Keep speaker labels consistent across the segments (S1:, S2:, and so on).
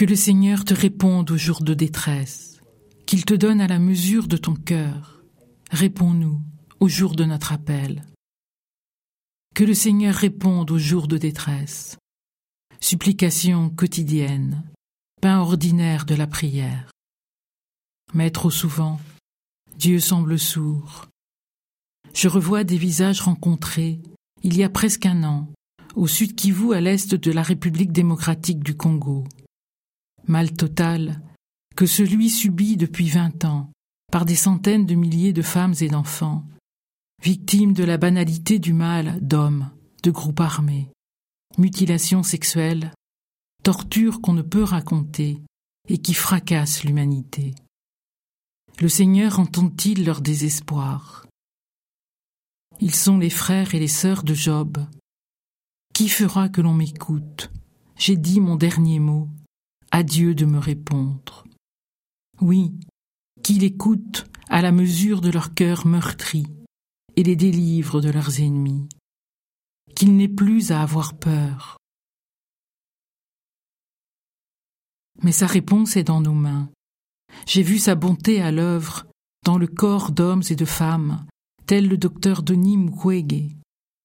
S1: Que le Seigneur te réponde au jour de détresse, qu'il te donne à la mesure de ton cœur. Réponds-nous au jour de notre appel. Que le Seigneur réponde au jour de détresse. Supplication quotidienne, pain ordinaire de la prière. Mais trop souvent, Dieu semble sourd. Je revois des visages rencontrés il y a presque un an, au sud Kivu à l'est de la République démocratique du Congo. Mal total que celui subi depuis vingt ans par des centaines de milliers de femmes et d'enfants, victimes de la banalité du mal d'hommes, de groupes armés, mutilations sexuelles, tortures qu'on ne peut raconter et qui fracassent l'humanité. Le Seigneur entend-il leur désespoir? Ils sont les frères et les sœurs de Job. Qui fera que l'on m'écoute? J'ai dit mon dernier mot. Adieu de me répondre. Oui, qu'il écoute à la mesure de leur cœur meurtri et les délivre de leurs ennemis. Qu'il n'ait plus à avoir peur. Mais sa réponse est dans nos mains. J'ai vu sa bonté à l'œuvre dans le corps d'hommes et de femmes, tel le docteur Denis Mukwege,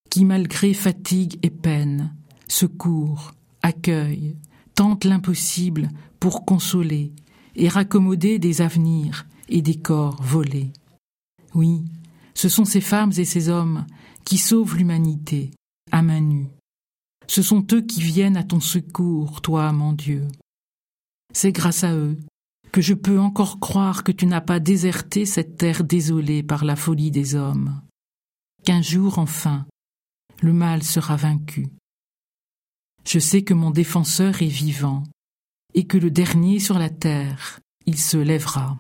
S1: qui, malgré fatigue et peine, secourt, accueille, tente l'impossible pour consoler et raccommoder des avenirs et des corps volés. Oui, ce sont ces femmes et ces hommes qui sauvent l'humanité à main nue. Ce sont eux qui viennent à ton secours, toi, mon Dieu. C'est grâce à eux que je peux encore croire que tu n'as pas déserté cette terre désolée par la folie des hommes, qu'un jour enfin le mal sera vaincu. Je sais que mon défenseur est vivant, et que le dernier sur la terre, il se lèvera.